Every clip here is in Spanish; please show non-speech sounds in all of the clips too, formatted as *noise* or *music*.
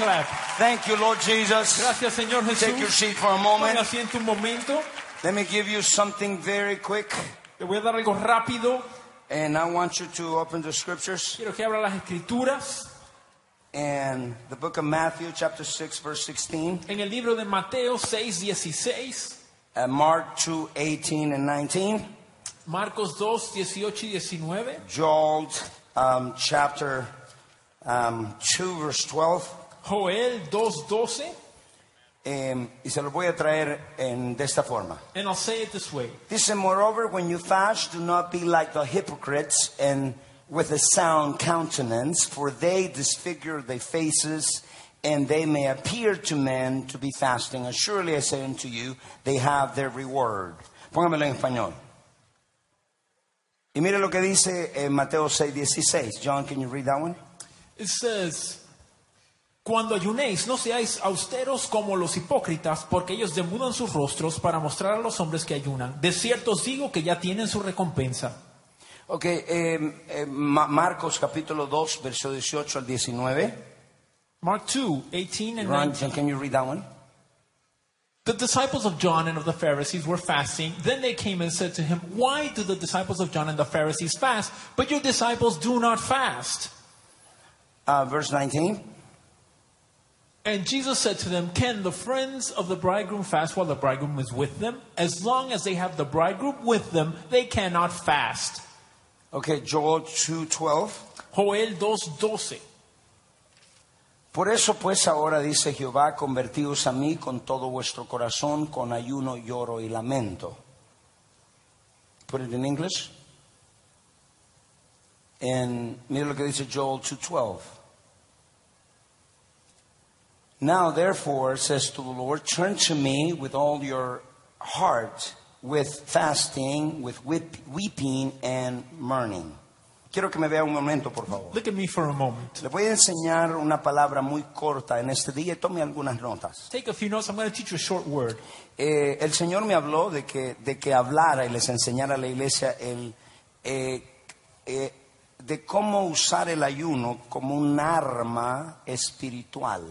clap. Thank you, Lord Jesus. Gracias, Señor Take your seat for a moment. asiento un momento. Let me give you something very quick. Le voy a dar algo rápido. And I want you to open the scriptures Quiero que abra las escrituras. and the book of Matthew, chapter 6, verse 16, En el libro de Mateo 6, 16. and Mark 2, 18 and 19, Marcos 2, 18 y 19. Joel um, chapter um, 2, verse 12. Joel 2, 12. em, y se lo voy a traer en, de esta forma. And I'll say it this way. This Dice, moreover, when you fast, do not be like the hypocrites and with a sound countenance, for they disfigure their faces, and they may appear to men to be fasting. And surely I say unto you, they have their reward. Póngamelo en español. Y mire lo que dice en Mateo 6, 16. John, can you read that one? It says, Cuando ayunéis, no seáis austeros como los hipócritas, porque ellos demudan sus rostros para mostrar a los hombres que ayunan. De cierto os digo que ya tienen su recompensa. Ok, eh, eh, Ma- Marcos capítulo 2, verso 18 al 19. Mark 2, 18 and Ron, 19. can you read that one? The disciples of John and of the Pharisees were fasting. Then they came and said to him, Why do the disciples of John and the Pharisees fast, but your disciples do not fast? Uh, verse 19. And Jesus said to them, Can the friends of the bridegroom fast while the bridegroom is with them? As long as they have the bridegroom with them, they cannot fast. Okay, Joel 2:12. Joel 2:12. Por eso pues ahora dice Jehová, convertíos a mí con todo vuestro corazón, con ayuno, lloro y lamento. Put it in English. And mire lo que dice Joel 2:12. Now therefore says to the Lord, turn to me with all your heart, with fasting, with weep- weeping and mourning. Quiero que me vea un momento, por favor. Look at me for a moment. Le voy a enseñar una palabra muy corta en este día tome algunas notas. Take a few notes. I'm going to teach you a short word. Eh, el Señor me habló de que, de que hablara y les enseñara a la iglesia el, eh, eh, de cómo usar el ayuno como un arma espiritual.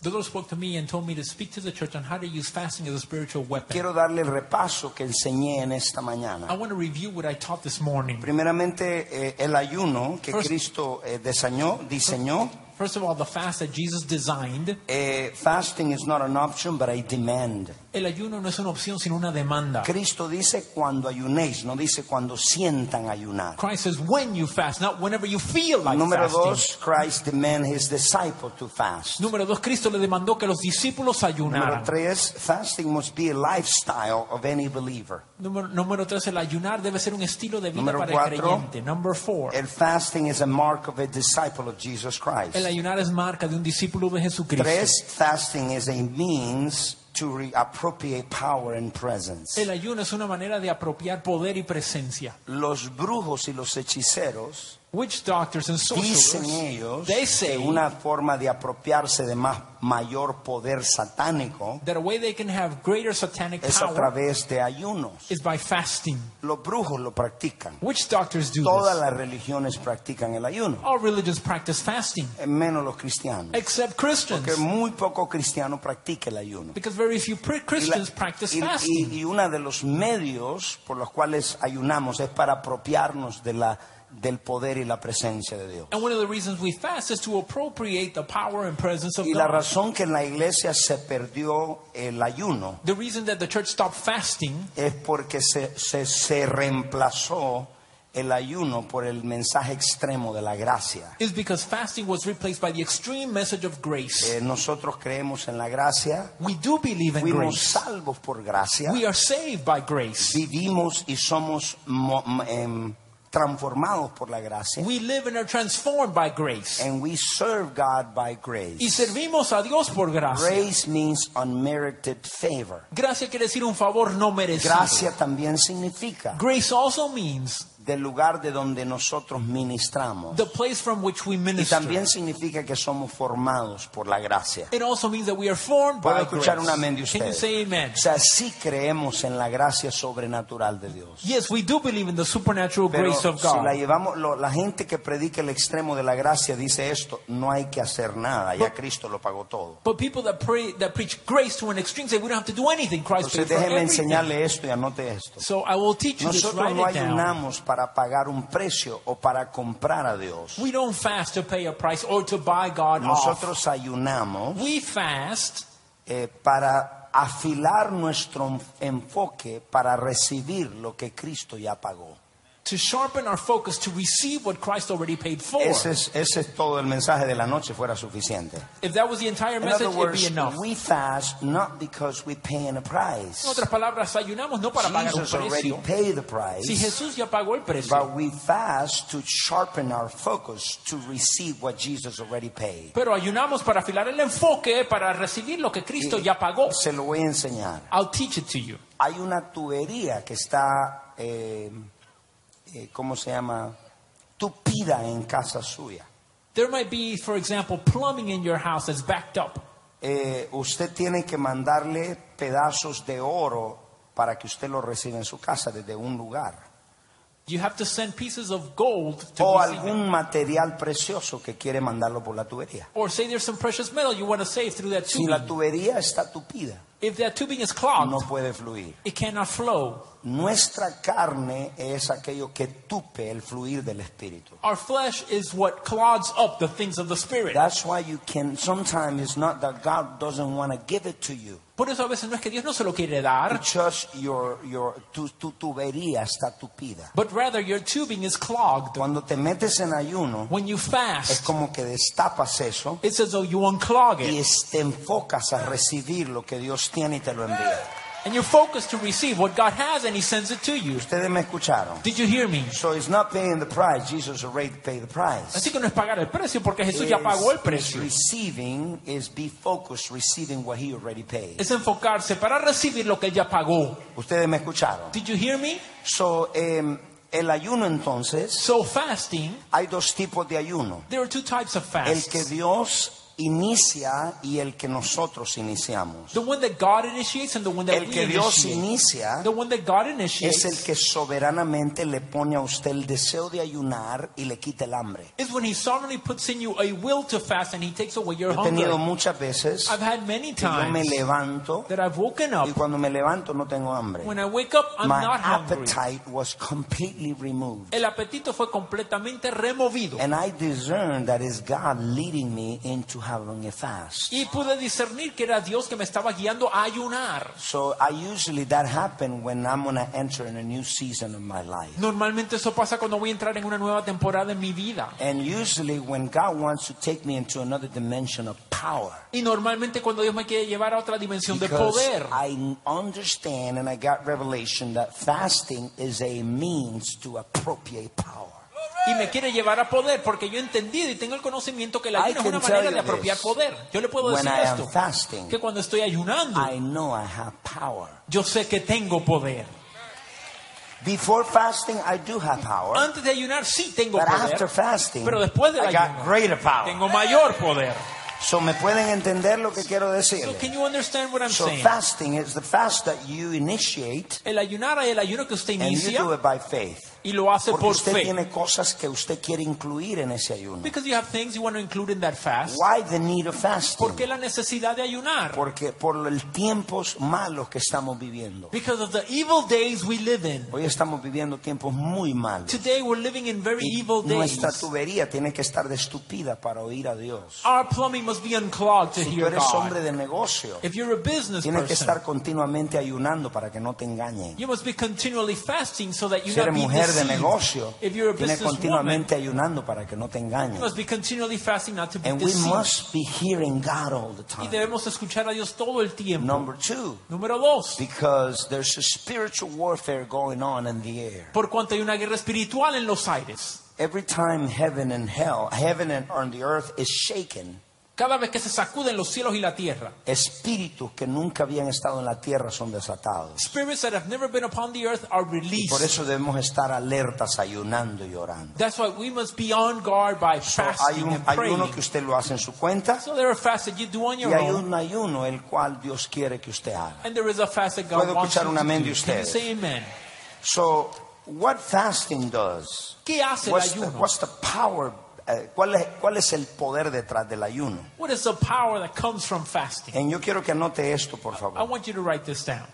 The Lord spoke to me and told me to speak to the church on how to use fasting as a spiritual weapon. Quiero darle el repaso que enseñé en esta mañana. I want to review what I taught this morning. Primeramente, eh, el ayuno que First- Cristo eh, diseñó, diseñó First of all, the fast that Jesus designed. eh, fasting is not an option, but a demand. El ayuno no es una opción, sino una demanda. Cristo dice cuando ayunéis, no dice cuando sientan ayunar. Christ says when you fast, not whenever you feel like Número fasting. dos, Christ demand his disciple to fast. Número dos, Cristo le demandó que los discípulos Número ayunaran. tres, fasting must be a lifestyle of any believer. Número, número tres, el ayunar debe ser un estilo de vida Número para cuatro. el creyente. Number four, El fasting is a mark of a disciple of Jesus Christ. el ayunar es marca de un discípulo de Jesucristo. Tres, fasting is a means to re- appropriate power and presence. El ayuno es una manera de apropiar poder y presencia. Los brujos y los hechiceros Witch doctors and dicen ellos they que say una forma de apropiarse de más mayor poder satánico that a way they can have greater satanic es a través de ayunos. is by fasting. Los brujos lo practican. Witch doctors do Todas this. las religiones practican el ayuno, All religions practice fasting, menos los cristianos. except Christians. Que muy poco cristiano practica el ayuno. Because very few pre- Y, la- Christians practice y- fasting. y- y uno de los medios por los cuales ayunamos es para apropiarnos de la, del poder y la presencia de Dios. And one of the reasons we fast is to appropriate the power and presence of Y la God. razón que en la iglesia se perdió el ayuno The reason that the church stopped fasting es porque se, se, se reemplazó el ayuno por el mensaje extremo de la gracia. is because fasting was replaced by the extreme message of grace. Eh, nosotros creemos en la gracia, We do believe in fuimos grace. salvos por gracia, We are saved by grace. vivimos y somos mo- m- em, transformados por la gracia, We live and are transformed by grace. and we serve God by Y grace. servimos a Dios por gracia. Grace means unmerited favor. Gracia quiere decir un favor no merecido. Gracia también significa Grace also means del lugar de donde nosotros ministramos. the place from which we Y minister. también significa que somos formados por la gracia. It also means that we are formed ¿Puedo by escuchar grace. un amén de Can you ustedes? say amen? O sea, sí creemos en la gracia sobrenatural de Dios. Yes, we do believe in the supernatural Pero grace of si la God. llevamos, lo- la gente que predica el extremo de la gracia dice esto, no hay que hacer nada, ya Cristo lo pagó todo. But people that pray that preach grace to an extreme say we don't have to do anything. Christ paid Entonces for déjeme everything. enseñarle esto y anote esto. So I will teach you this. Nosotros Write no it down. ayunamos para pagar un precio o para comprar a Dios. We don't fast to pay a price or to buy God off. Nosotros ayunamos We fast eh, para afilar nuestro enfoque para recibir lo que Cristo ya pagó. To sharpen our focus to receive what Christ already paid for. Ese es, ese es todo el mensaje de la noche fuera suficiente. If that was the entire In message, other it'd be words, enough. we fast not because we paying a price. En otras palabras, ayunamos no para pagar un Jesus already precio. paid the Si price. Jesús ya pagó el precio. But we fast to sharpen our focus to receive what Jesus already paid. Pero ayunamos para afilar el enfoque para recibir lo que Cristo ya pagó. Se lo voy a enseñar. I'll teach it to you. Hay una tubería que está, eh, eh, ¿cómo se llama? Tupida en casa suya. There might be, for example, plumbing in your house that's backed up. Eh, usted tiene que mandarle pedazos de oro para que usted lo reciba en su casa desde un lugar. You have to send pieces of gold to O algún material precioso que quiere mandarlo por la tubería. Or say there's some precious metal you want to save through that Si la tubería está tupida, If that tubing is clogged, no puede fluir. it cannot flow. Nuestra carne es aquello que tupe el fluir del espíritu. Our flesh is what clogs up the things of the Spirit. That's why you can, sometimes it's not that God doesn't want to give it to you. Por eso a veces no es que Dios no se lo quiere dar, just your, your, tu, tu tubería está tupida. but rather your tubing is clogged. Cuando te metes en ayuno, When you es fast, como que destapas eso it's as though you unclog y it es- te enfocas a recibir lo que Dios y te lo envía. and you focus to receive what God has and He sends it to you. Ustedes me escucharon. Did you hear me? So it's not paying the price. Jesus already paid the price. Así que no es pagar el precio porque Jesús ya pagó el precio. receiving is be focused, receiving what he already paid. Es enfocarse para recibir lo que ya pagó. Ustedes me escucharon. Did you hear me? So, em, el ayuno entonces, So fasting, hay dos tipos de ayuno. there are two types of El que. Dios inicia y el que nosotros iniciamos. The one that God initiates and the one that El we que Dios initiate. inicia The one that God es initiates el que soberanamente le pone a usted el deseo de ayunar y le quita el hambre. is when He sovereignly puts in you a will to fast and He takes away your He tenido hunger. muchas veces I've had many que yo me times levanto that I've woken up. y cuando me levanto no tengo hambre. When I wake up, I'm My not hungry. appetite was completely removed. El apetito fue completamente removido. And I discerned that is God leading me into having a fast. Y pude discernir que era Dios que me estaba guiando a ayunar. So I usually that happen when I'm going to enter in a new season of my life. Normalmente eso pasa cuando voy a entrar en una nueva temporada en mi vida. And usually when God wants to take me into another dimension of power. Y normalmente cuando Dios me quiere llevar a otra dimensión de poder. I understand and I got revelation that fasting is a means to appropriate power. Y me quiere llevar a poder porque yo he entendido y tengo el conocimiento que la I ayuno es una manera de apropiar poder. Yo le puedo decir esto. fasting, Que cuando estoy ayunando, I know I have power. yo sé que tengo poder. Before fasting, I do have power. Antes de ayunar sí tengo But after poder. fasting, Pero después del ayuno, tengo mayor poder. So me pueden entender lo que quiero So decir. can you understand what I'm So saying? fasting is the fast that you initiate El ayunar es el ayuno que usted and you inicia do it by faith. Y lo hace Porque por usted fe. tiene cosas que usted quiere incluir en ese ayuno. Because you have things you want to include in that fast. Why the need of fasting? ¿Por qué la necesidad de ayunar? Porque por los tiempos malos que estamos viviendo. Because of the evil days we live in. Hoy estamos viviendo tiempos muy malos. Today we're living in very Y evil days. nuestra tubería tiene que estar destupida para oír a Dios. Our plumbing must be unclogged to Si eres hombre de negocio, If you're a business tienes que estar continuamente ayunando para que no te engañen. you must be continually fasting so that you Si not eres be mujer de deceived. negocio, businesswoman, continuamente ayunando para que no te engañen. And we must be hearing God all the Y time. debemos escuchar a Dios todo el tiempo. Number two, Número dos, because there's a spiritual warfare going on in the air. por cuanto hay una guerra espiritual en los aires. Every time heaven and hell, heaven and on the earth is shaken, Cada vez que se sacuden los cielos y la tierra, espíritus que nunca habían estado en la tierra son desatados. spirits that have never been upon the earth are Por released. eso debemos estar alertas, ayunando y orando. That's why we must be on guard by So, hay, fasting un- and hay praying. uno que usted lo hace en su cuenta So there are fasts that you do on y your hay own, un ayuno el cual Dios quiere que usted haga. and there is a fast that God Puedo wants escuchar un amén de ustedes. say amen? So, what fasting does? ¿Qué hace el What's the, ayuno? what's the power? Eh, ¿cuál, es, ¿Cuál es el poder detrás del ayuno? What is the power that comes from fasting? Y yo quiero que anote esto, por I favor. want you to write this down.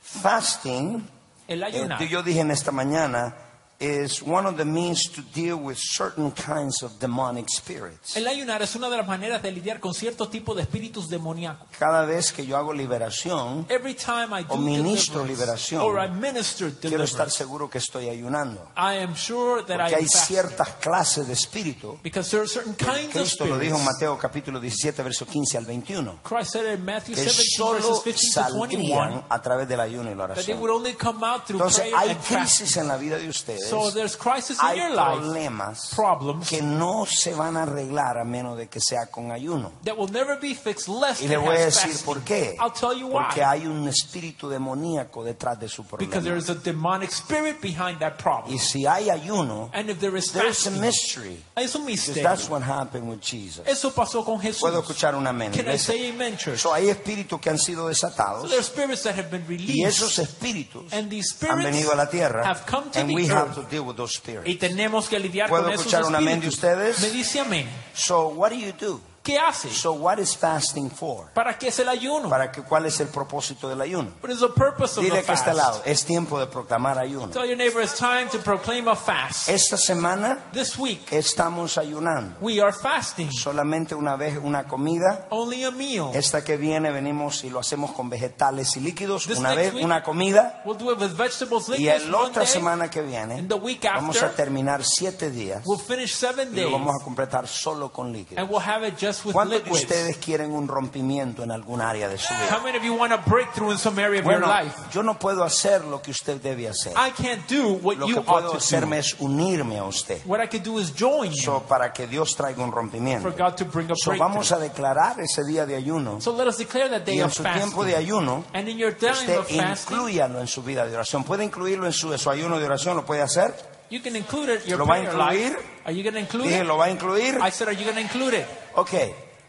Fasting, El eh, ayunar yo dije en esta mañana, is one of the means to deal with certain kinds of demonic spirits. El ayunar es una de las maneras de lidiar con cierto tipo de espíritus demoníacos. Cada vez que yo hago liberación, Every time I do O ministro liberación, or I minister quiero estar seguro que estoy ayunando. I am sure that I Porque am hay ciertas clases de espíritu. Because there are certain kinds of Cristo lo dijo en. Mateo capítulo 17, verso 15 al 21. Christ said in Matthew Que 17, solo verses 15 to 21, saldrían a través del ayuno y la that they oración. would only come out through Entonces hay crisis en la vida de ustedes. So there's crisis in Hay your life, problemas problems que no se van a arreglar a menos de que sea con ayuno. that will never be fixed less Y le voy a decir fasting. por qué. I'll tell you Porque why. hay un espíritu demoníaco detrás de su Because problema. there is a demonic spirit behind that problem. Y si hay ayuno, And if there is there's a fasting, mystery. es un Because misterio. that's what happened with Jesus. Eso pasó con Jesús. Puedo escuchar un amén. Can I say amen, church? So, hay espíritus que han sido So desatados there are spirits that have been y esos released. espíritus And these han spirits venido a la tierra have come to and the we have earth. To deal with those Y spirits. tenemos que lidiar ¿Puedo con esos escuchar un amén de espíritus. ustedes? Me dice amén. So what do you do? ¿Qué hace? So what is fasting for? ¿Para qué es el ayuno? ¿Para que, ¿Cuál es el propósito del ayuno? What is the purpose of Dile the que está al lado, es tiempo de proclamar ayuno. Tell your neighbor it's time to proclaim a fast. Esta semana This week estamos ayunando. we are fasting. Solamente una vez una comida. Only a meal. Esta que viene venimos y lo hacemos con vegetales y líquidos. This Una vez week, una comida. We'll do it with vegetables, Y liquids la otra semana que viene And the week vamos a after, terminar siete días we'll finish seven y lo days. vamos a completar solo con líquidos. And we'll have it just with ¿Cuántos de liquids. ustedes quieren un rompimiento en algún área de su vida? How many of you want a breakthrough in some area of Bueno, your life? yo no puedo hacer lo que usted debe hacer. I can't do what Lo you que ought puedo to hacerme es unirme a usted. What I can do is join you So, para que Dios traiga un rompimiento. for God to bring a So, vamos a declarar ese día de ayuno So let us declare that y day en of su tiempo de fasting. ayuno And in your time usted of fasting, incluyalo en su vida de oración. ¿Puede incluirlo en su, su ayuno de oración? ¿Lo puede hacer? You can include it your ¿Lo va a prayer life. incluir? Are you going to include Dije, it? ¿lo va a incluir? I said, are you going to include it? Ok.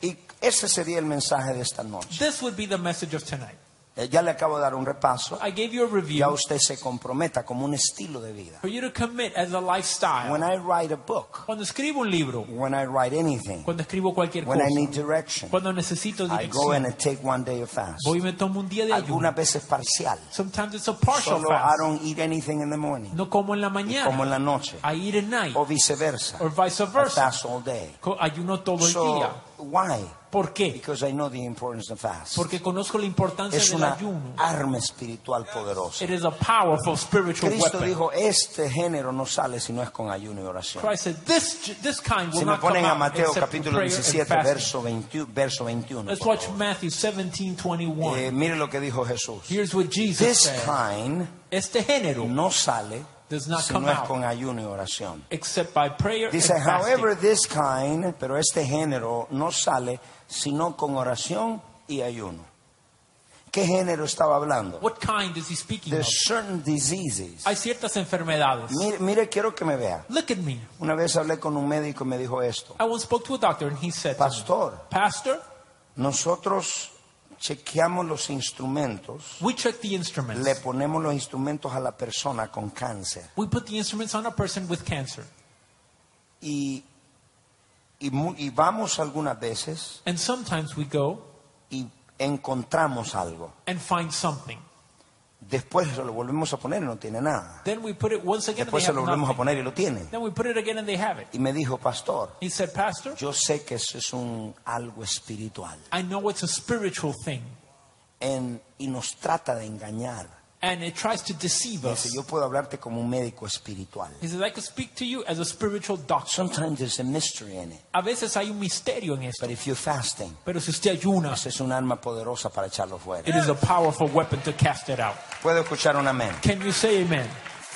Y ese sería el mensaje de esta noche. This would be the message of tonight. Eh, Ya le acabo de dar un repaso. I gave you a Ya review usted se comprometa como un estilo de vida. for you to commit as a lifestyle. When I write a book, Cuando escribo un libro, when I write anything, cuando escribo cualquier when cosa, I need direction, cuando necesito I go dirección, and take one day of fast. voy y me tomo un día de ayuno. Algunas veces parcial. Sometimes it's a partial Solo I fast. don't eat anything in the morning. No como en la Como en mañana. la noche. I eat at night. O viceversa. Or vice I versa. fast all day. Ayuno todo el día. Why? ¿Por qué? Because I know the importance of fast. Porque conozco la importancia Es del una ayuno. arma espiritual poderosa. It is a powerful spiritual Cristo weapon. dijo, este género no sale si no es con ayuno y oración. Christ said, this, this kind will Si me not come ponen a Mateo capítulo prayer and 17, fasting. verso 21, verso 21. Let's watch. Matthew 17, 21. Eh, mire lo que dijo Jesús. Here's what Jesus This said. kind Este género no sale does not come out con ayuno y oración. except by prayer Dice, and fasting. however, this kind, pero este género no sale sino con oración y ayuno. ¿Qué género estaba hablando? What kind is he speaking of? There's certain diseases. Hay ciertas enfermedades. Mire, mire, quiero que me vea. Look at me. Una vez hablé con un médico y me dijo esto. I once spoke to a doctor and he said, to me, Pastor, Pastor, nosotros chequeamos los instrumentos, we check the instruments. le ponemos los instrumentos a la persona con cáncer We put the instruments on a person with cancer. y, y, y vamos algunas veces And sometimes we go y encontramos algo. and find something. Después se lo volvemos a poner y no tiene nada. Then we put it once again and Después they se have lo volvemos a nothing. poner y lo tiene. Then we put it again and they have it. Y me dijo, pastor, He said, Pastor, yo sé que eso es un algo espiritual I know it's a spiritual thing En- y nos trata de engañar. And it tries to deceive us. dice, yo puedo hablarte como un médico espiritual. He says, I could speak to you as a spiritual doctor. Sometimes there's a mystery in it. A veces hay un misterio en esto. But if you're fasting, Pero si usted ayuna, es un arma poderosa para echarlo it fuera. is a powerful weapon to cast it out. Puedo escuchar un amén. Can you say amen?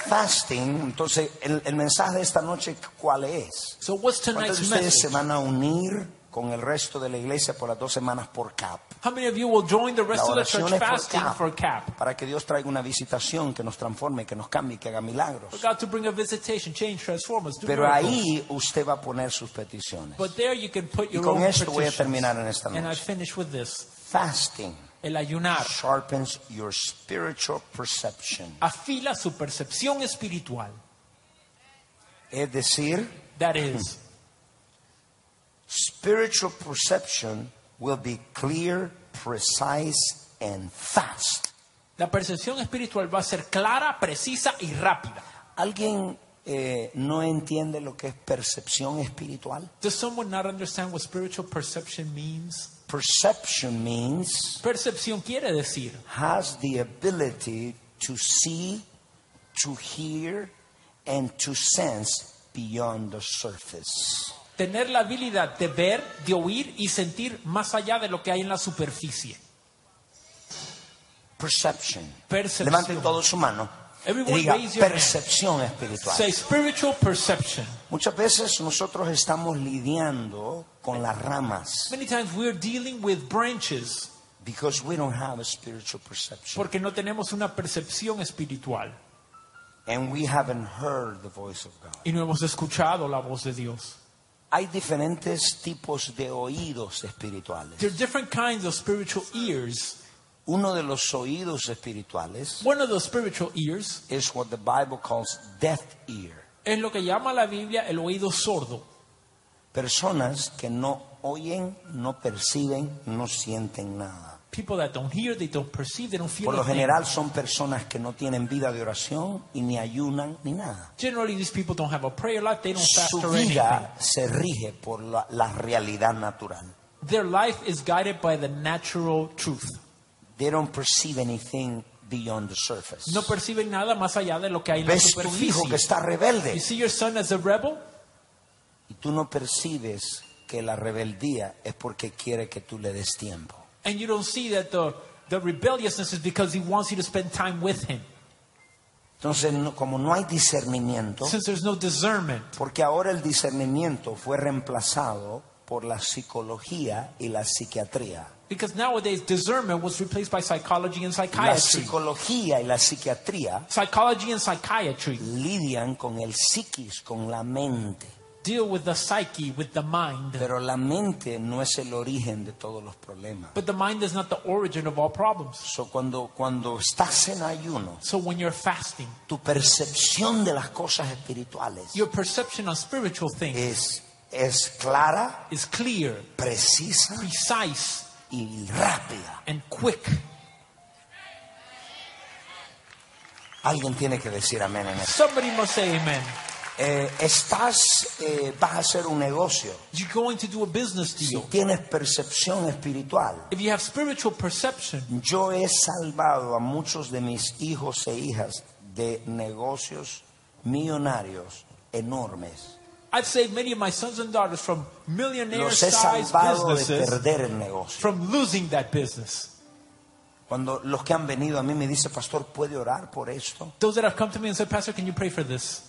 Fasting, entonces el, el mensaje de esta noche, ¿cuál es? So what's ¿Cuántos de tonight's ustedes se message? van a unir con el resto de la iglesia por las dos semanas por CAP. How many of you will join the rest of the church fasting CAP, for CAP? para que Dios traiga una visitación que nos transforme, que nos cambie, que haga milagros. For God to bring a visitation, change, transform us, do Pero miracles. ahí usted va a poner sus peticiones. But there you can put Y your con own esto voy a terminar en esta And I finish with this. Fasting El ayunar sharpens your spiritual perception. afila su percepción espiritual. Es decir, That is, *laughs* spiritual perception will be clear, precise, and fast. la percepción espiritual va a ser clara, precisa y rápida. ¿Alguien eh, no entiende lo que es percepción espiritual? Does someone not understand what spiritual perception means? Perception means Percepción quiere decir has the ability to see, to hear, and to sense beyond the surface. Tener la habilidad de ver, de oír y sentir más allá de lo que hay en la superficie. Perception. Percepción. Levanten todos su mano. y diga percepción espiritual. Say spiritual perception. Muchas veces nosotros estamos lidiando con las ramas Many times we're dealing with branches because we don't have a spiritual perception porque no tenemos una percepción espiritual and we haven't heard the voice of God. y no hemos escuchado la voz de Dios. Hay diferentes tipos de oídos espirituales. There are different kinds of spiritual ears. Uno de los oídos espirituales One of the spiritual ears is what the Bible calls deaf ear. es lo que llama la Biblia el oído sordo. Personas que no oyen, no perciben, no sienten nada. People that don't hear, they don't perceive, they don't feel Por lo general son personas que no tienen vida de oración y ni ayunan ni nada. Generally, these people don't have a prayer life, they don't fast Su or anything. vida se rige por la, la realidad natural. Their life is guided by the natural truth. They don't perceive anything beyond the surface. No perciben nada más allá de lo que hay en la Ves tu hijo que superficie. está You rebelde see your son as a rebel, y tú no percibes que la rebeldía es porque quiere que tú le des tiempo. And you don't see that the, the rebelliousness is because he wants you to spend time with him. Entonces, no- como no hay discernimiento, Since there's no discernment, porque ahora el discernimiento fue reemplazado por la psicología y la psiquiatría. because nowadays discernment was replaced by psychology and La psychiatry. psicología y la psiquiatría Psychology and psychiatry lidian con el psiquis, con la mente. Deal with the psyche, with the mind. Pero la mente no es el origen de todos los problemas. But the mind is not the origin of all problems. So, cuando, cuando estás en ayuno, So when you're fasting, tu percepción de las cosas espirituales your perception on spiritual things es, es clara, is clear, precisa precise, y rápida. and quick. Alguien tiene que decir amén en eso. Somebody must say amen. Eh, estás, eh, vas a hacer un negocio. You're going to do a business Si deal. tienes percepción espiritual, If you have spiritual perception, yo he salvado a muchos de mis hijos e hijas de negocios millonarios enormes. I've saved many of my sons and daughters from Los he sized salvado de businesses perder el negocio. from losing that business. Cuando los que han venido a mí me dicen, pastor, ¿puede orar por esto? Those that have come to me and said, Pastor, can you pray for this?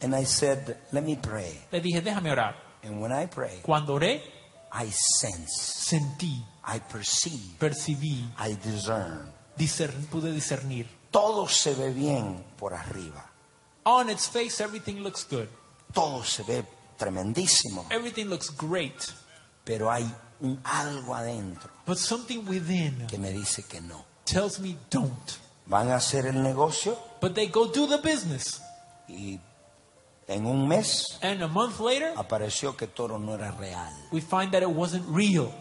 And I said, let me pray. Le dije, déjame orar. And when I pray, Cuando oré, I sense, sentí, I perceive, percibí, I discern. discern- pude discernir. Todo se ve bien por arriba. On its face, everything looks good. Todo se ve tremendísimo. Everything looks great. Pero hay un algo adentro But something within que me dice que no. tells me don't. Van a hacer el negocio But they go do the business. y en un mes And a month later, apareció que todo no era real. we find that it wasn't real.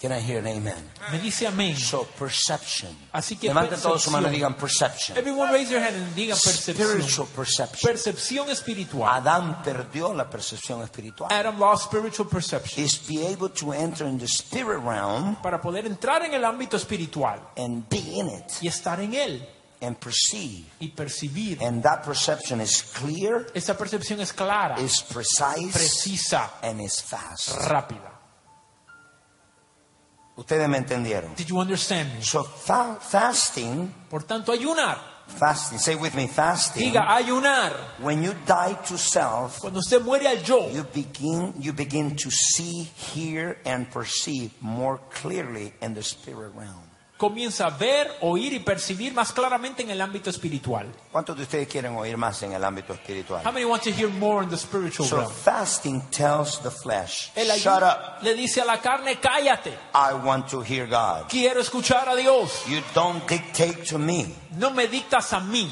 Can I hear an amen? Me dice amén. So perception. Así que Levanten todos su mano y percepción. digan perception. Everyone raise your hand and diga Spiritual percepción. perception. Percepción espiritual. Adán perdió la percepción espiritual. Adam lost spiritual perception. Is be able to enter in the spirit realm Para poder entrar en el ámbito espiritual and be in it y estar en él and perceive. y percibir. And that perception is clear, Esa percepción es clara, is precise, precisa, and is fast. rápida. Ustedes me entendieron. Did you understand me? So fa- fasting, Por tanto, ayunar Fasting. Say with me, fasting. Diga, ayunar. When you die to self, Cuando usted muere al yo, you begin you begin to see, hear, and perceive more clearly in the spirit realm. Comienza a ver, oír y percibir más claramente en el ámbito espiritual. ¿Cuántos de ustedes quieren oír más en el ámbito espiritual? How many want to hear more in the spiritual So realm? fasting tells the flesh, El shut up. le dice a la carne, cállate. I want to hear God. Quiero escuchar a Dios. You don't dictate to me. No me dictas a mí.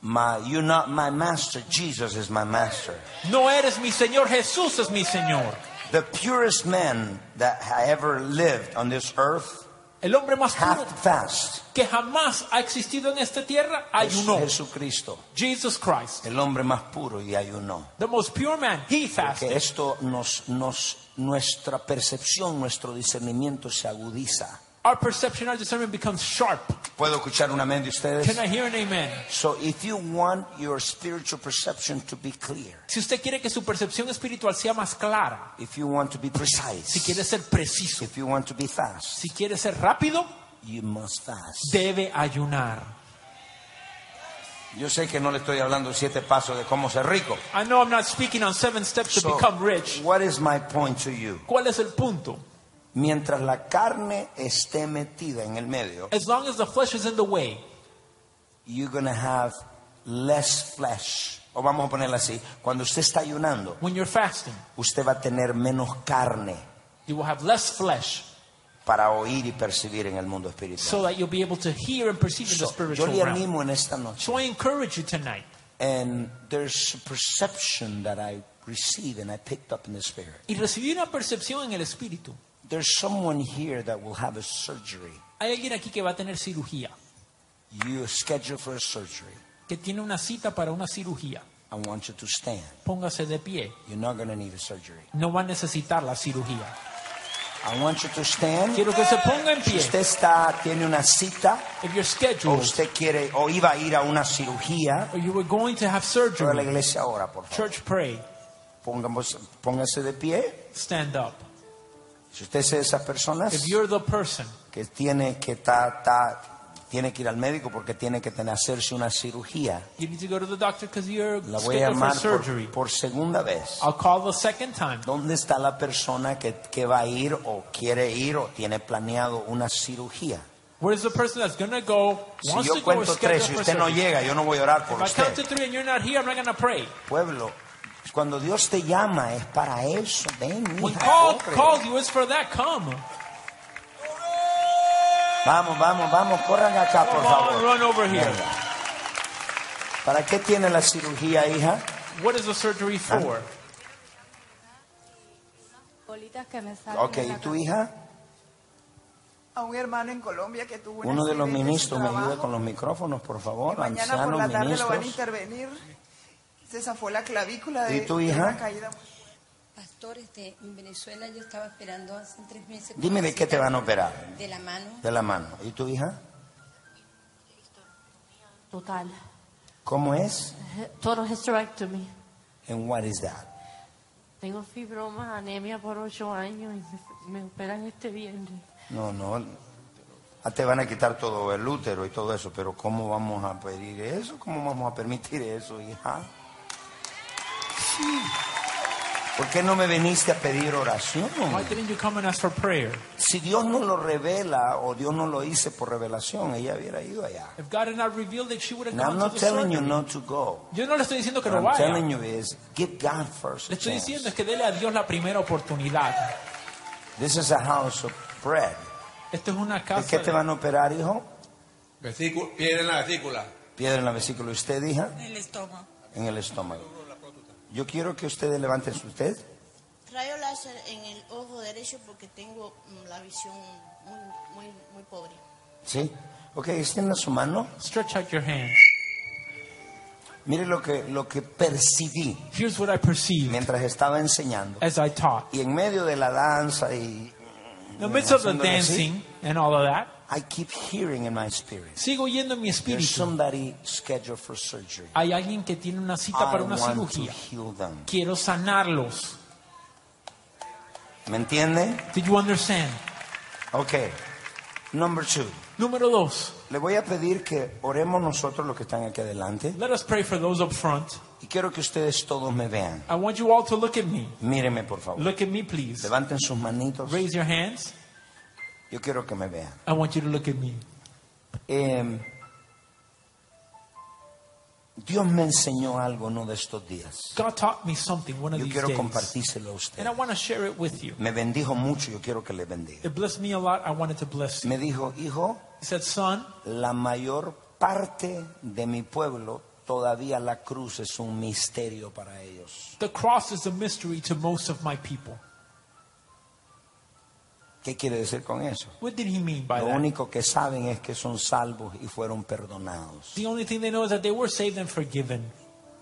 My, you're not my master. Jesus is my master. No eres mi Señor, Jesús es mi Señor. The purest man that ha ever lived on this earth El hombre más puro que jamás ha existido en esta tierra ayunó. Jesucristo, Jesus Christ, el hombre más puro y ayunó. the most pure man, he fasted. esto nos, nos, nuestra percepción, nuestro discernimiento se agudiza. Our perception, our discernment becomes sharp. ¿Puedo escuchar un amén de ustedes? Can I hear an amen? So if you want your spiritual perception to be clear, Si usted quiere que su percepción espiritual sea más clara, if you want to be si precise, quiere ser preciso, if you want to be fast, si quiere ser rápido, you must fast. debe ayunar. Yo sé que no le estoy hablando siete pasos de cómo ser rico. I know I'm not speaking on seven steps to So, become rich. what is my point to you? ¿Cuál es el punto? Mientras la carne esté metida en el medio, As long as the flesh is in the way, you're going to have less flesh. O vamos a ponerla así, cuando usted está ayunando, when you're fasting, usted va a tener menos carne you will have less flesh para oír y percibir en el mundo so espiritual. that you'll be able to hear and perceive in the So, yo spiritual le realm. animo en esta noche. So I encourage you tonight. And there's a perception that I received and I picked up in the spirit. Y recibí una percepción en el espíritu. There's someone here that will have a surgery. Hay alguien aquí que va a tener cirugía, You schedule for a surgery. que tiene una cita para una cirugía. I want you to stand. Póngase de pie. You're not going to need a surgery. No va a necesitar la cirugía. I want you to stand. Quiero que se ponga en Si pie. usted está, tiene una cita, If you're scheduled, o usted quiere, o iba a ir a una cirugía, or you were going to have toda la surgery, iglesia ahora, por favor. church pray, Pongamos, póngase de pie. stand up. Si usted es de esas personas If you're the person que tiene que ta- ta- tiene que ir al médico porque tiene que tener, hacerse una cirugía, you need to go to the doctor because you're la voy a scheduled for llamar surgery. por, por segunda vez. I'll call the second time. ¿Dónde está la persona que, que va a ir o quiere ir o tiene planeado una cirugía? Where's the person that's going to go, Si wants yo to go or cuento tres y for usted no surgery? llega, yo no voy a orar por If I count to usted. three and you're not here, I'm not going to pray. Pueblo, cuando Dios te llama es para eso. Ven, When hija, God corre. calls you, it's for that. Come. Vamos, vamos, vamos, corran acá, por Come on, favor. run over here. Venga. ¿Para qué tiene la cirugía, hija? What is the surgery for? Bolitas que me salen Ok, de ¿y la tu hija? a un hermano en Colombia que tuvo un Uno de los accidente en su ministros me ayuda trabajo. con los micrófonos, por favor. Mañana por Ancianos, la tarde lo van a ministros. intervenir. Se zafó la clavícula de, ¿Y tu de hija? una caída. Pastor, este, en Venezuela yo estaba esperando hace tres meses. Dime de qué te van a operar. De la mano. De la mano. ¿Y tu hija? Total. ¿Cómo es? Total hysterectomy. And what is that? Tengo fibromas, anemia por ocho años y me, me operan este viernes. No, no. Ah, te van a quitar todo el útero y todo eso, pero ¿cómo vamos a pedir eso? ¿Cómo vamos a permitir eso, hija? Sí. ¿Por qué no me viniste a pedir oración? Why didn't you come and ask for prayer? Si Dios no lo revela o Dios no lo hice por revelación, ella hubiera ido allá. If God had not revealed it, she would have Now, I'm gone to not the telling you not to go. Yo no le estoy diciendo que What no I'm telling vaya. you is give God first. Le estoy diciendo es que dele a Dios la primera oportunidad. This is a house of bread. Esto es una ¿De casa. qué te van a operar, hijo? Vesícula, piedra en la vesícula. Piedra en la vesícula. ¿Y usted, hija? El estómago. En el estómago. Yo quiero que ustedes levanten su usted. Rayo láser en el ojo derecho porque tengo mm, la visión muy, muy, muy pobre. ¿Sí? Ok, extienda su mano. Stretch out your hands. Mire lo que, lo que percibí Here's what I perceived mientras estaba enseñando. as I taught. Y en medio de la danza y In the midst of the haciéndole así, dancing and all of that, I keep hearing in my spirit. sigo oyendo en mi There's espíritu. somebody scheduled for surgery. Hay alguien que tiene una cita I para una want to cirugía. heal them. Quiero sanarlos. ¿Me entiende? Did you understand? Ok. Number two. Número dos. Le voy a pedir que oremos nosotros los que están aquí adelante. Let us pray for those up front. Y quiero que ustedes todos me vean. I want you all to look at me. Míreme, por favor. Look at me, please. Levanten sus manitos. Raise your hands. Yo quiero que me vean. I want you to look at me. Eh, Dios me enseñó algo uno de estos días. God taught me something one of Yo these quiero days. compartírselo a And usted. I want to share it with you. Me bendijo mucho, yo quiero que le bendiga. It blessed me a lot. I wanted to bless you. Me dijo, hijo, He said, Son, la mayor parte de mi pueblo todavía la cruz es un misterio para ellos. the cross is a mystery to most of my people. ¿Qué quiere decir con eso? What did he mean by Lo that? único que saben es que son salvos y fueron perdonados. The only thing they know is that they were saved and forgiven.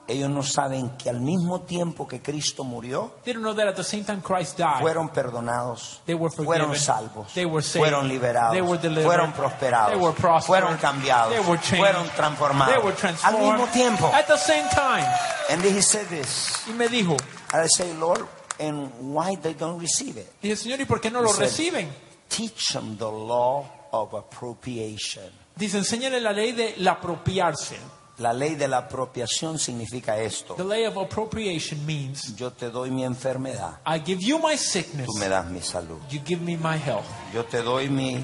Ellos no saben que al mismo tiempo que Cristo murió, They don't know that at the same time Christ died, fueron perdonados, they were fueron salvos, they were saved, fueron liberados, they were delivered, fueron prosperados, they were prospered, fueron cambiados, they were changed, fueron transformados. they were al transformed mismo tiempo. at the same time. And he said this. Y me dijo, I say, Lord, and why they don't receive it? dije, Señor, ¿y por qué no lo He said, reciben? Teach them the law of appropriation. Dice, enséñale la ley de la apropiarse. La ley de la apropiación significa esto. The ley of appropriation means Yo te doy mi enfermedad, I give you my sickness, tú me das mi salud. you give me my health. Yo te doy mi,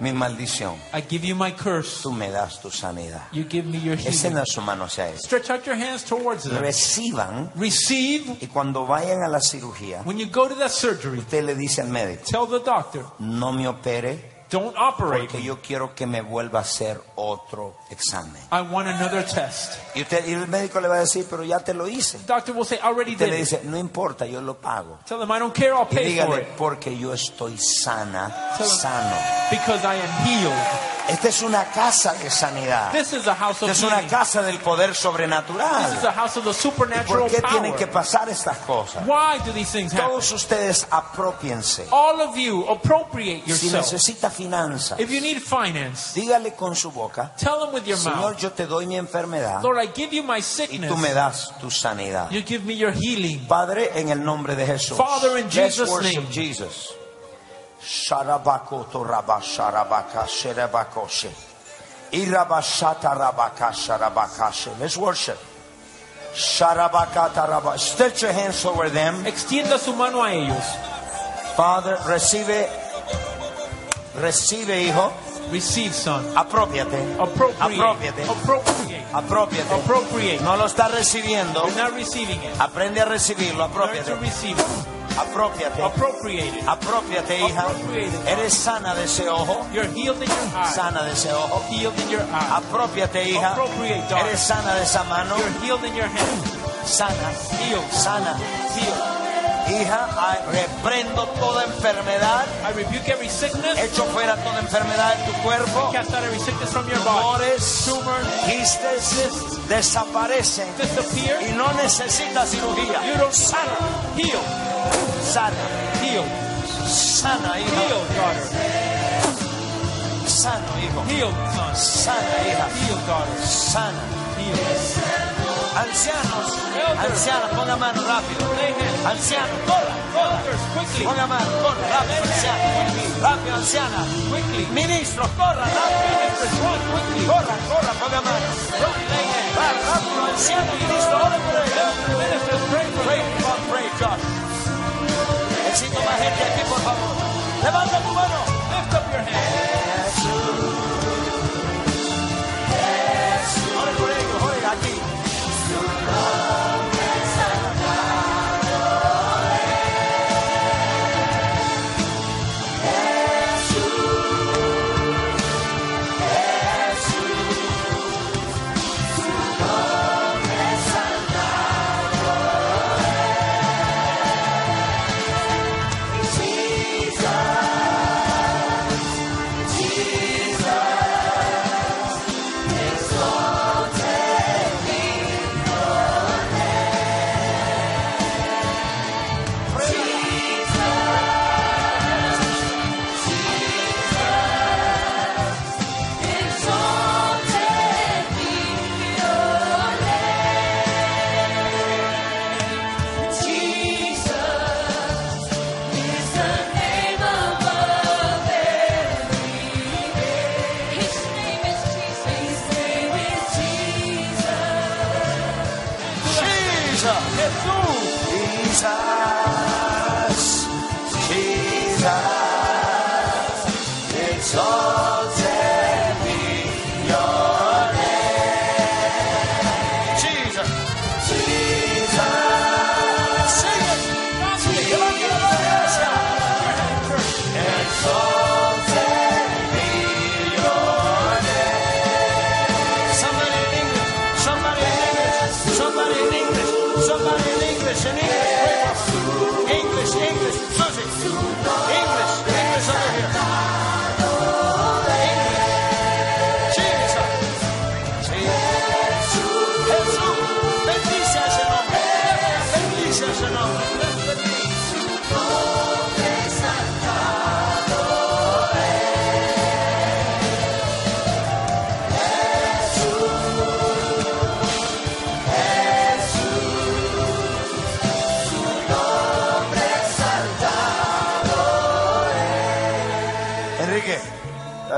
mi maldición, I give you my curse, tú me das tu sanidad. you give me your healing. Extienda su mano hacia él. Stretch out your hands towards them. Reciban Receive. y cuando vayan a la cirugía, When you go to that surgery, usted le dice al médico, tell the doctor, no me opere don't operate porque yo quiero que me vuelva a hacer otro examen. I want another test. Y, usted, y el médico le va a decir, pero ya te lo hice. The doctor will say, I already Usted did le dice, no importa, yo lo pago. Tell them I don't care, I'll Y pay for dígale, it. porque yo estoy sana, Tell them, sano. Because I am healed. Esta es una casa de sanidad. This is a house of Esta es una healing. casa del poder This is sobrenatural. a house of the ¿Y supernatural por qué tienen que power. pasar estas cosas? Why do these things happen? Todos ustedes apropiense. All of you appropriate Si yourself. necesita finanzas, If you need finance, dígale con su boca, tell them with your Señor, mouth, yo te doy mi enfermedad Lord, I give you my y sickness. tú me das tu sanidad. You give me your healing. Padre, en el nombre de Jesús. Father, in Let's Jesus' worship name. Jesus. Sharabakoto raba sharabaka sherebakoshe. Irabashata rabaka sharabakashe. Let's worship. Sharabakata raba. Stretch your hands over them. Extienda su mano a ellos. Father, recibe, recibe, hijo. Receive, son. Apropiate. Appropriate. Apropiate. Appropriate. Apropiate. Appropriate. No lo está recibiendo. You're not receiving it. Aprende a recibirlo. Apropiate. Apropiate. Appropriate. Apropiate, hija. Eres sana de ese ojo. You're healed in your eye. Sana de ese ojo. Healed in your eye. Apropiate, hija. Appropriate, daughter. Eres sana de esa mano. You're healed in your hand. Sana. Healed. Sana. Healed. Hija, reprendo toda enfermedad. I rebuke every sickness. Echo fuera toda enfermedad de tu cuerpo. Cast out every sickness from your body. Tumores, Tumors quistes, desaparecen. disappear. Y no necesitas cirugía. You don't Sana. heal. Sana. Heal. Sana, hija. Heal, daughter. Sano, hijo. Heal, son. Sana, hija. Heal, daughter. Sana. Heal. Ancianos, ancianos, ponga mano rápido. Ancianos, corra, corra. Elders, quickly. Ponga mano, corra, rápido, anciano. Rápido, anciana. Quickly. Ministros, corra, rápido. Ministers, run quickly. Corra, corra, ponga mano. Rápido, anciano, ministro, ore por ellos. Ministers, pray for. God, pray God. Levanta tu mano. Lift up your hands.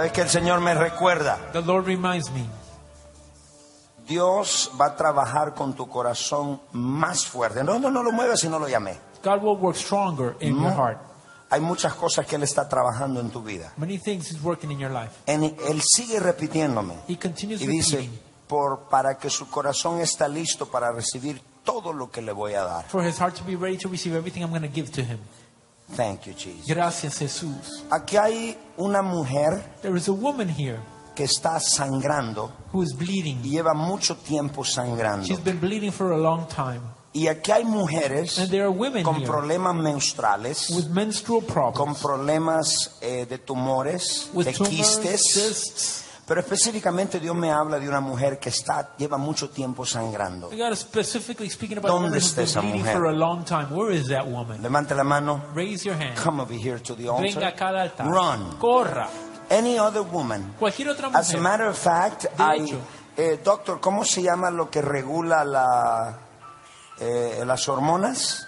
Sabes que el Señor me recuerda. The Lord reminds me. Dios va a trabajar con tu corazón más fuerte. No, no, no lo muevas si no lo llamé. God will work stronger in your No. heart. Hay muchas cosas que Él está trabajando en tu vida. Many things He's working in your life. En- él sigue repitiéndome He continues y dice, repeating por, para que su corazón está listo para recibir todo lo que le voy a dar. for his heart to be ready to receive everything I'm going to give to him. Thank you, Jesus. Gracias, Jesús. Aquí hay una mujer There is a woman here que está sangrando who is y bleeding. lleva mucho tiempo sangrando. She's been bleeding for a long time. Y aquí hay mujeres And there are women con here problemas menstruales, with menstrual con problems, problemas eh, de tumores, with de tumors, quistes. cysts. Pero específicamente Dios me habla de una mujer que está, lleva mucho tiempo sangrando. ¿Dónde está esa mujer? for a long time. Where is that woman? Levante la mano. Raise your hand. Come over here to the Venga acá al altar. altar. Run. Corra. Any other woman. Cualquier otra As a mujer. matter of fact, hecho. eh, doctor, ¿cómo se llama lo que regula la, eh, las hormonas?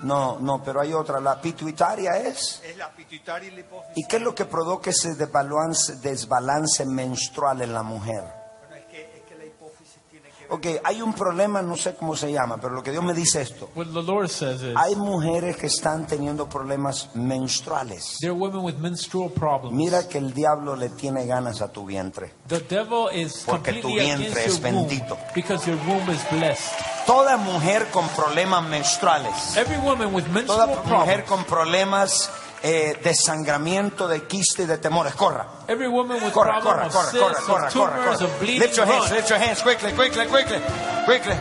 No, no, pero hay otra. La pituitaria es. Es la pituitaria y la hipófisis. ¿Y qué es lo que provoca ese desbalance, desbalance menstrual en la mujer? Bueno, es que, es que la hipófisis tiene que ver. Ok, hay un problema, no sé cómo se llama, pero lo que Dios me dice esto. What the Lord says is Hay mujeres que están teniendo problemas menstruales. there are women with menstrual problems. Mira que el diablo le tiene ganas a tu vientre. The devil is Porque tu completely vientre against es your womb bendito. because your womb is blessed. Toda mujer con problemas menstruales, Every woman with toda menstrual mujer problems, con problemas eh, de sangramiento, de quiste y de temores, corra. every woman with Corra, corra, corra, corra, cysts, corra, corra, corra. bleeding, Lift your hands, lift your hands, quickly, quickly, quickly, quickly.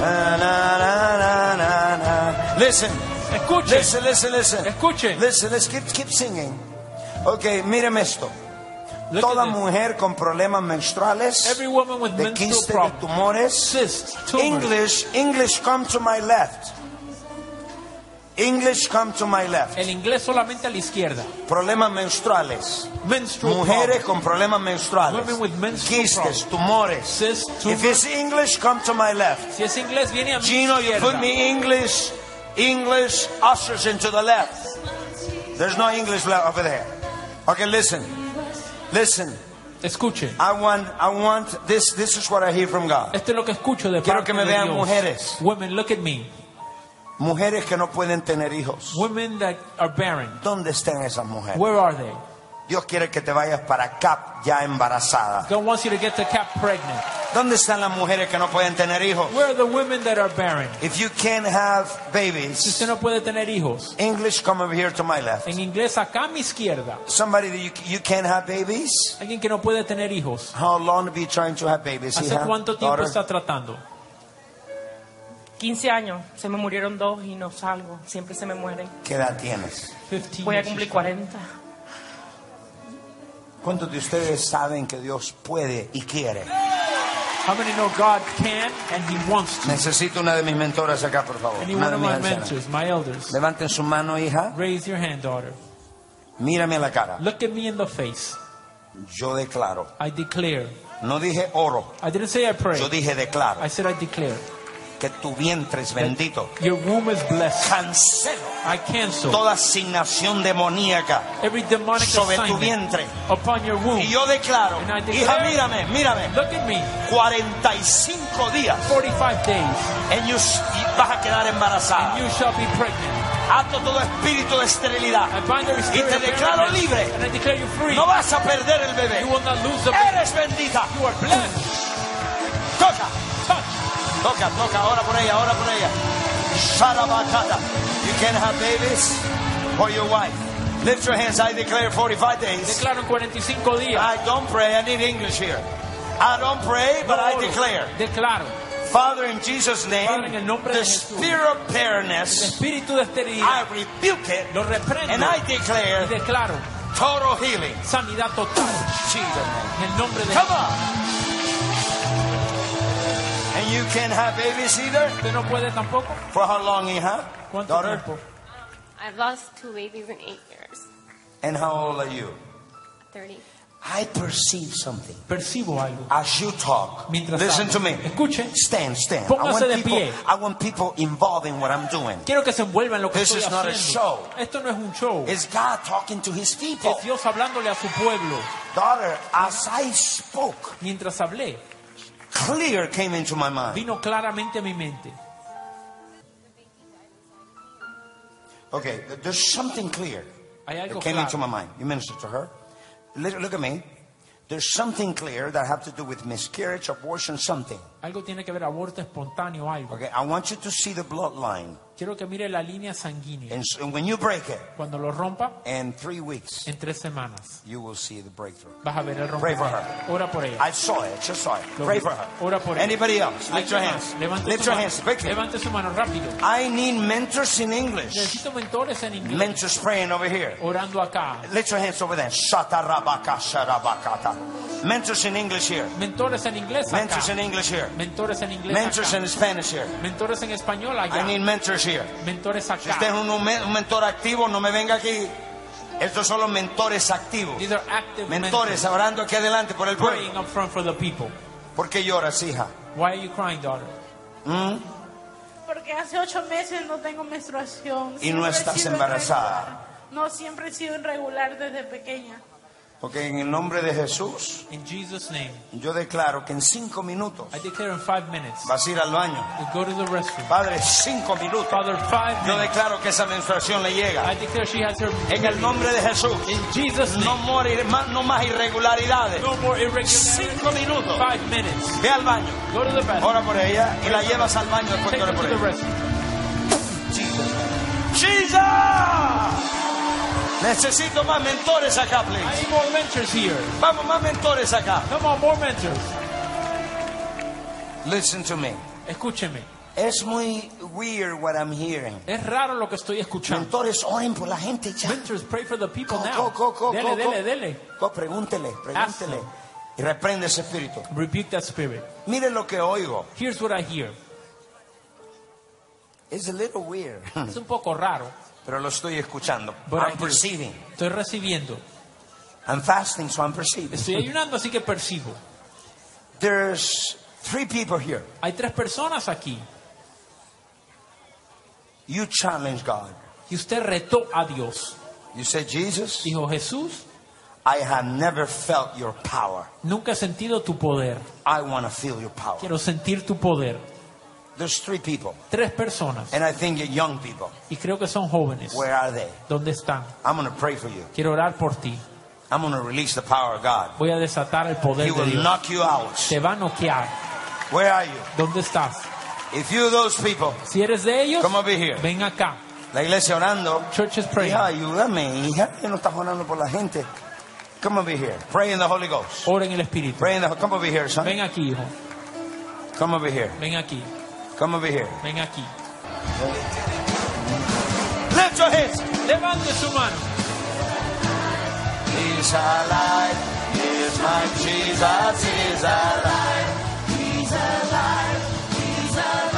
Na, na, na, na, na, na. Listen, Escuchen, listen, listen, listen. escuchen. Listen, let's keep, keep singing. Ok, míreme esto. Toda mujer con problemas menstruales, de quiste, de tumores. English, English, come to my left. English, come to my left. El inglés solamente a la izquierda. Problemas menstruales. Menstrual Mujeres con problemas menstruales. Women with menstrual Quistes, tumores. Cysts, If it's English, come to my left. Si es inglés, viene a mi Gino, you izquierda. put me English, English ushers into the left. There's no English left over there. Okay, listen. Listen. Escuchen. I want, I want, this, this is what I hear from God. Esto es lo que escucho de Quiero parte que me de vean Dios. mujeres. Women, look at me. Mujeres que no pueden tener hijos. Women that are barren. ¿Dónde están esas mujeres? Where are they? Dios quiere que te vayas para CAP ya embarazada. God wants you to get to cap pregnant. ¿Dónde están las mujeres que no pueden tener hijos? Where are the women that are barren? If you can't have Si babies, usted no puede tener hijos. English, come over here to my left. En inglés, acá a mi izquierda. Somebody that you, you can't have babies? Alguien que no puede tener hijos. How long have you trying to have babies? ¿Hace hija? cuánto tiempo Daughter? está tratando? 15 años, se me murieron dos y no salgo, siempre se me mueren. ¿Qué edad tienes? 15 Voy a cumplir 40. ¿Cuántos de ustedes saben que Dios puede y quiere? How many know God can and He wants to? Necesito una de mis mentoras acá, por favor. Any Una de of mis my ancianas. mentors, my elders, Levanten su mano, hija. raise your hand, daughter. Mírame a la cara. Look at me in the face. Yo declaro. I declare. No dije oro. I didn't say I pray. Yo dije declaro. I said I declare. Que tu vientre es bendito. Your womb is blessed. Cancelo I cancel toda asignación demoníaca every demonic sobre tu vientre. upon your womb. Y yo declaro, And I declare- hija, mírame, mírame. Look at me. 45 días 45 days, and you, y vas a quedar embarazada. and you shall be pregnant. Ato todo espíritu de esterilidad. Y te declaro libre. No vas a perder el bebé. You will not lose the Eres bendita. Toca. Toca, toca. Ahora por ella, ahora por ella. Sharabakata. You can have babies for your wife. Lift your hands. I declare 45 days. Declaro en 45 días. I don't pray. I need English here. I don't pray, but I declare. Declaro. Father, in Jesus' Padre, en name, el nombre the de Jesús. spirit of El barrenness, espíritu de I esterilidad. rebuke it Lo reprendo. and I Y declare declaro total healing. sanidad total. Jesus'. En el nombre de Come on. And you can't have babies either? ¿Usted no puede tampoco? For how long you have? ¿Cuánto Daughter? tiempo? I've lost two babies in eight years. And how old are you? 30. I perceive something. Percibo algo. As you talk, Mientras listen hablo. to me. Escuche. Stand, stand. I Póngase want, de people, pie. I want people involved in what I'm doing. Quiero que se envuelva en lo que This estoy is not a show. Esto no es un show. It's God talking to his people. Es Dios hablándole a su pueblo. Daughter, as I spoke, Mientras hablé, clear came into my mind. vino claramente a mi mente. Okay, there's something clear Hay algo that came claro. into my mind. You ministered to her. Look, look at me. There's something clear that have to do with miscarriage, abortion, something. Algo tiene que ver aborto espontáneo, algo. Okay, I want you to see the bloodline. Quiero que mire la línea sanguínea. And, so when you break it, Cuando lo rompa, in three weeks, en tres semanas, you will see the breakthrough. vas a ver el Pray for her. Ora por ella. I saw it, just saw it. Lo Pray vi. for her. Ora por ella. Anybody else? Lift your hands. Levante Lift your hands quickly. Levante su mano rápido. I need mentors in English. Necesito mentores en inglés. Mentors praying over here. Orando acá. Lift your hands over there. Shatarabaka, sharabakata. Mentors in English here. Mentores en inglés acá. Mentors in English here. Mentores en inglés Mentors acá. in Spanish here. Mentores en español allá. I need mentors here. Mentores Si usted es acá. un, un mentor activo, no me venga aquí. Estos son los mentores activos. These are active Mentores mentors. orando aquí adelante por el pueblo. up front for the people. ¿Por qué lloras, hija? Why are you crying, daughter? ¿Mm? Porque hace ocho meses no tengo menstruación. Y no Siempre he estás embarazada. irregular. No, siempre he sido irregular desde pequeña. Ok, en el nombre de Jesús, In Jesus' name, yo declaro que en cinco minutos I declare in five minutes, vas a ir al baño. you go to the restroom. Padre, cinco minutos. Father, five Yo declaro que esa menstruación le I llega. declare she has her En el nombre de Jesús. In Jesus' No, more, más- no más irregularidades. No more irregularities. Cinco minutos. Five minutes. Ve al baño. Go to the bathroom. Ora por ella y la llevas al baño después Take to por ella. restroom. ¡Jesus! Necesito más mentores acá, I please. need more mentors here. Vamos, más mentores acá. Come on, more mentors. Listen to me. Escúcheme. Es muy weird what I'm hearing. Es raro lo que estoy escuchando. Mentores, oren por la gente ya. Mentors, pray for the people Go, now. go, go, go, dele, go, dele, dele. Go, pregúntele, pregúntele. Y reprende ese espíritu. Rebuke that spirit. Mire lo que oigo. Here's what I hear. It's a little weird. *laughs* Es un poco raro, Pero lo estoy escuchando. But I'm perceiving. estoy recibiendo. I'm fasting, so I'm perceiving. Estoy ayunando, así que percibo. There's three people here. Hay tres personas aquí You challenge God. y usted retó a Dios. You say, Jesus, Dijo Jesús, I have never felt your power. nunca he sentido tu poder. I want to feel your power. Quiero sentir tu poder. There's three people. Tres personas And I think you're young people. y creo que son jóvenes. Where are they? ¿Dónde están? I'm going to pray for you. Quiero orar por ti. I'm going to release the power of God. Voy a desatar el He poder de will Dios. knock you out. Te va a noquear. Where are you? ¿Dónde estás? If you those people, Si eres de ellos, come over here. ven acá. La iglesia orando. Church is praying. Hija, ayúdame, hija. No estás orando por la gente. Come over here. Pray in the Holy Ghost. Ora en el Espíritu. Pray in the Come over here, son. Ven aquí, hijo. Come over here. Ven aquí. Come over here. Ven aquí. Lift your hands. Levante su mano. He's alive. He's my Jesus. He's alive. He's alive. He's alive.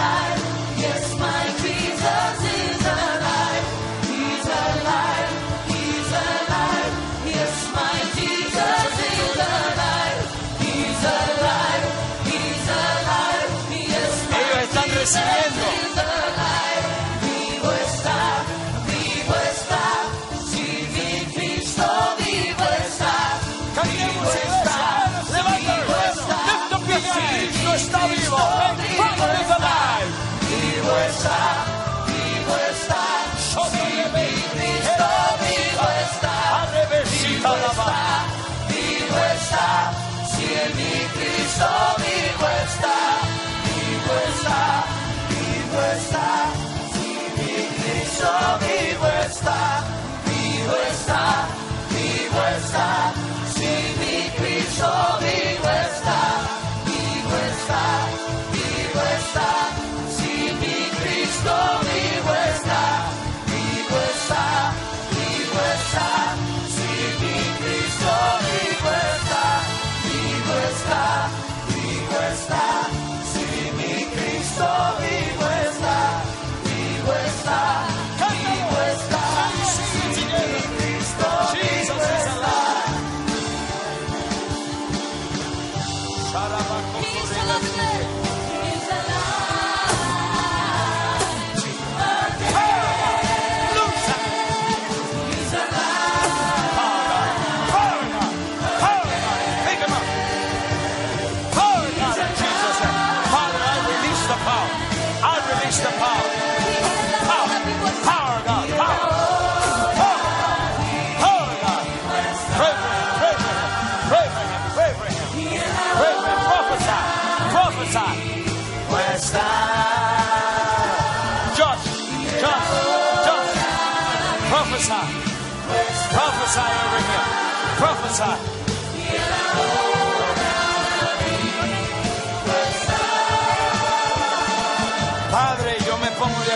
Cristo vivo está, vivo está, vivo está, si mi Cristo vivo That's the power.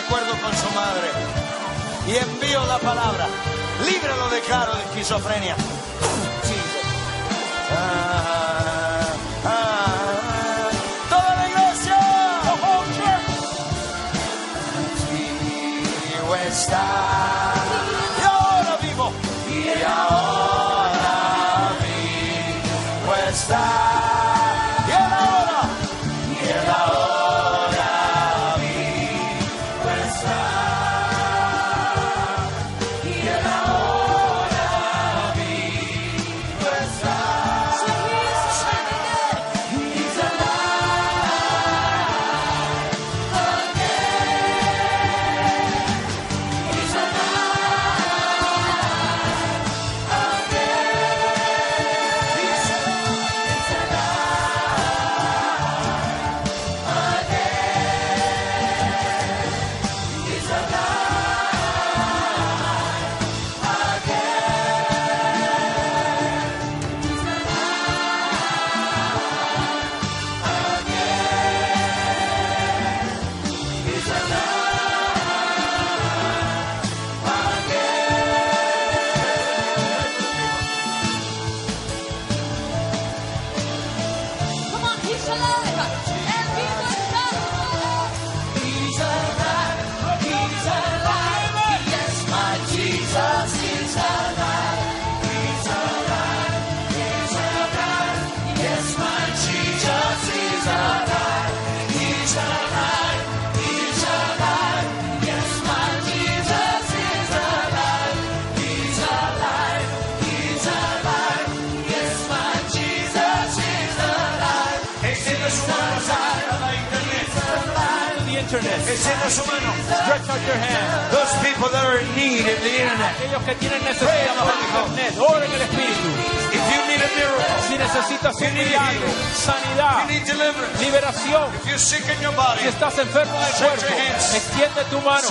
Acuerdo con su madre y envío la palabra. Líbralo de caro de esquizofrenia. Internet. Su mano. Stretch out your hand. Those people that are in need in the internet. Aquellos que tienen necesidad bajo el internet, oren en el Espíritu. Si necesitas un milagro, sanidad, liberación, si estás enfermo en el Stretch cuerpo, extiende tu mano,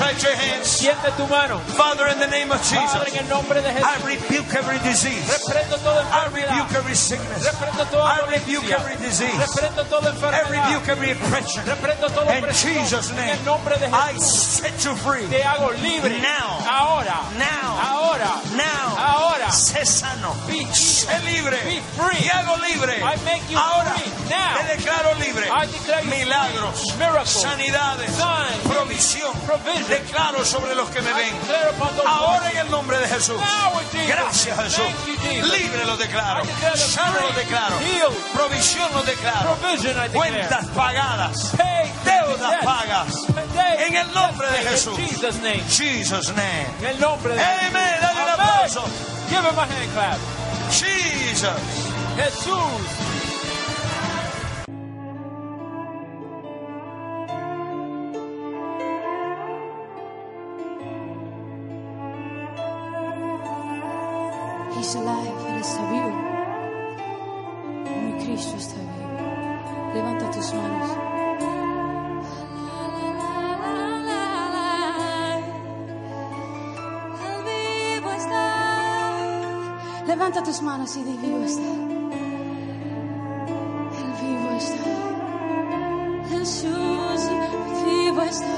extiende tu mano. Father, in the name of Padre, en Jesus, el nombre de I Jesús, rebuke every disease. reprendo toda I enfermedad, rebuke every sickness. reprendo toda I rebuke dolencia, every disease. reprendo toda I enfermedad, rebuke every oppression. reprendo toda In opresión. Jesus' En name, el nombre de I Jesús, set you free. te hago libre. Now. Ahora, Now. ahora, Now, ahora. sé sano. Sé libre. Free. Y hago libre. I make you Ahora free. Now. te declaro libre. I declare you Milagros, free. Miracles. sanidades, Signs. provisión. Provision. Declaro sobre los que me ven. Ahora en el nombre de Jesús. Now in Jesus' Gracias. Jesús. You. Libre lo declaro. Sano lo free. declaro. Healed. Provisión lo declaro. Provision, I declare. Cuentas pagadas. Deudas pagas. En el nombre de. Jesús. In Jesus' name. Jesus name. En el nombre de Amen. Jesús. Dale un aplauso. Give him a hand clap. Jesus. Jesús. Levanta tus manos y di vivo está. Él vivo está. Jesús vivo está.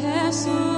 Jesús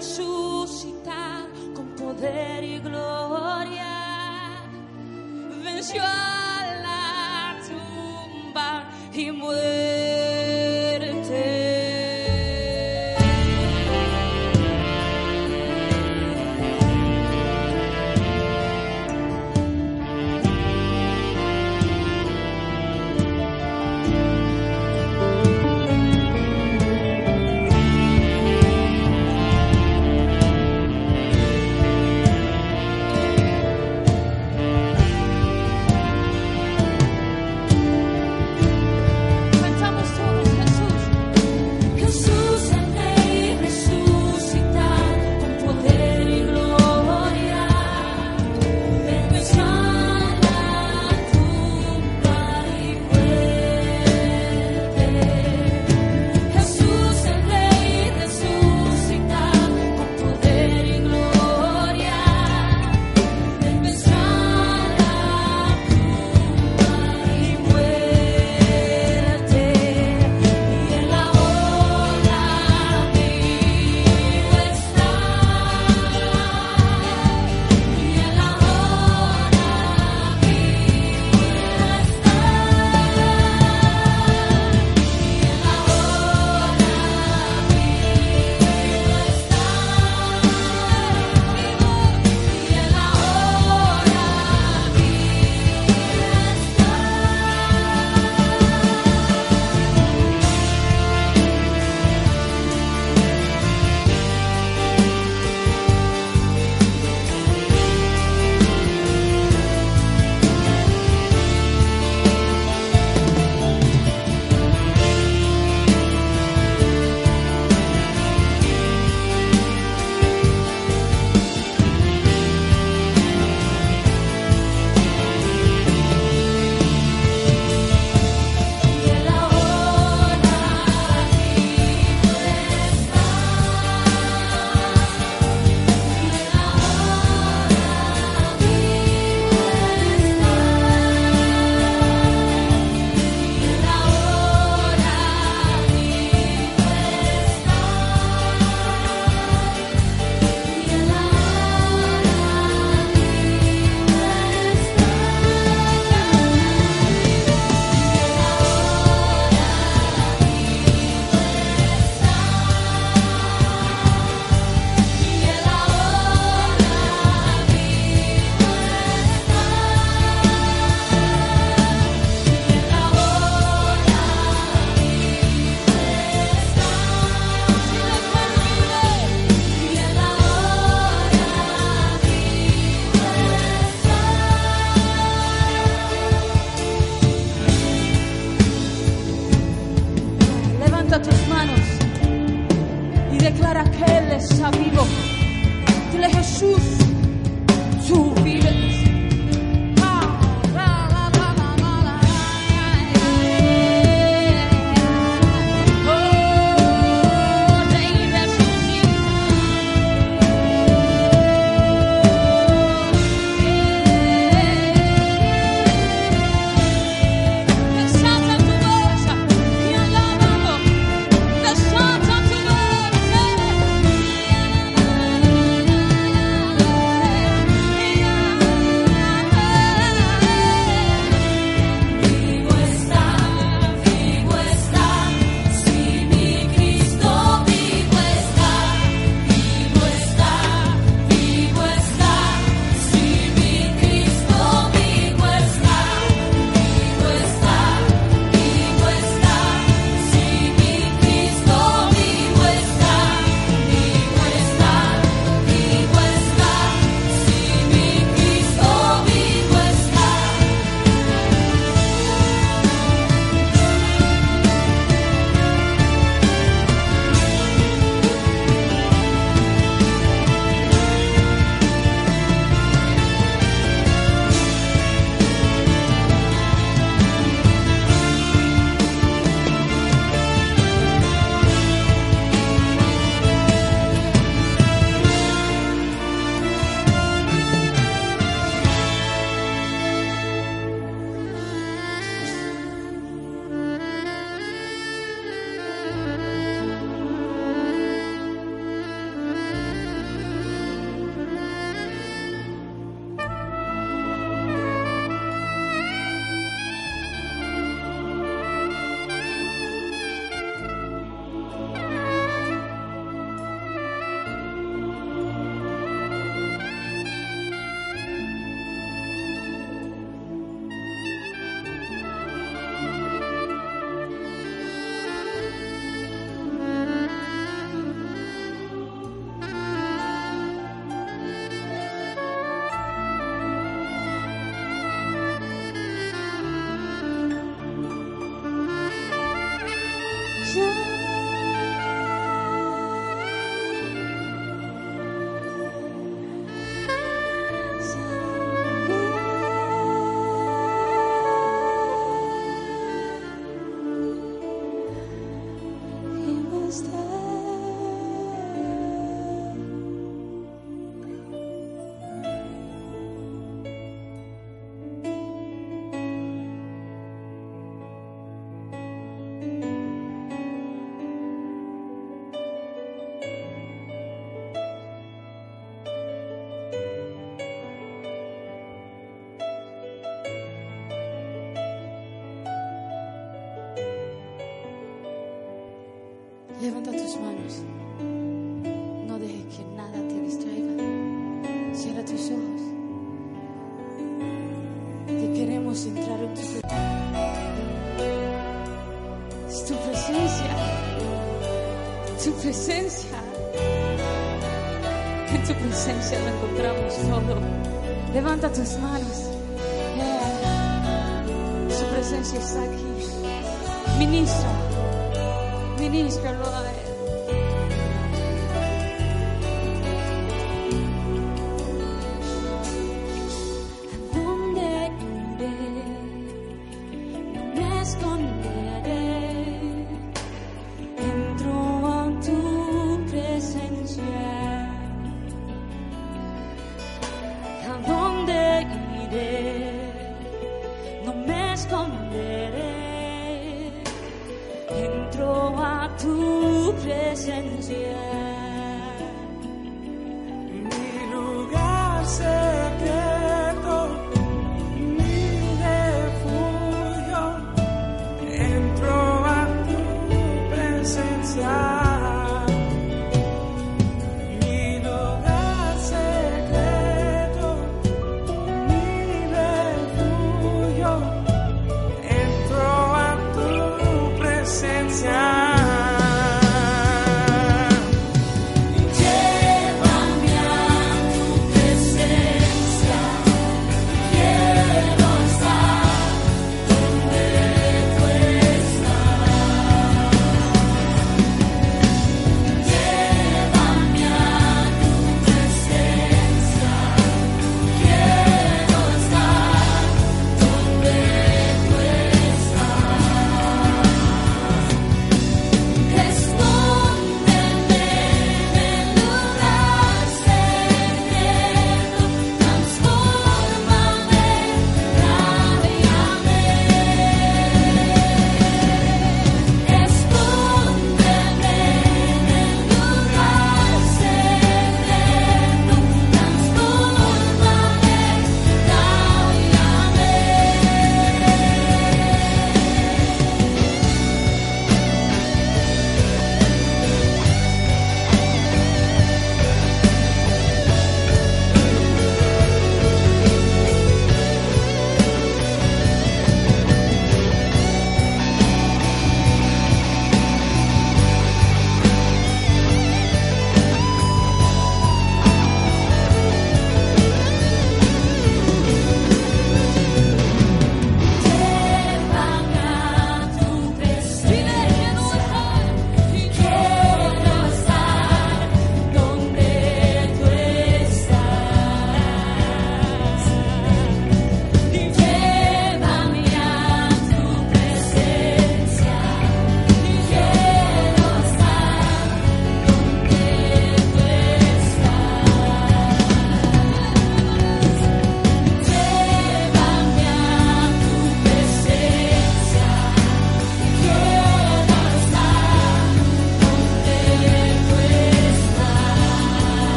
Jesús. declara que Él está vivo. Dile Jesús, tú vives. tu presencia. En tu presencia lo encontramos todo. Levanta tus manos. Su presencia está aquí. Ministra, ministra, lo senses.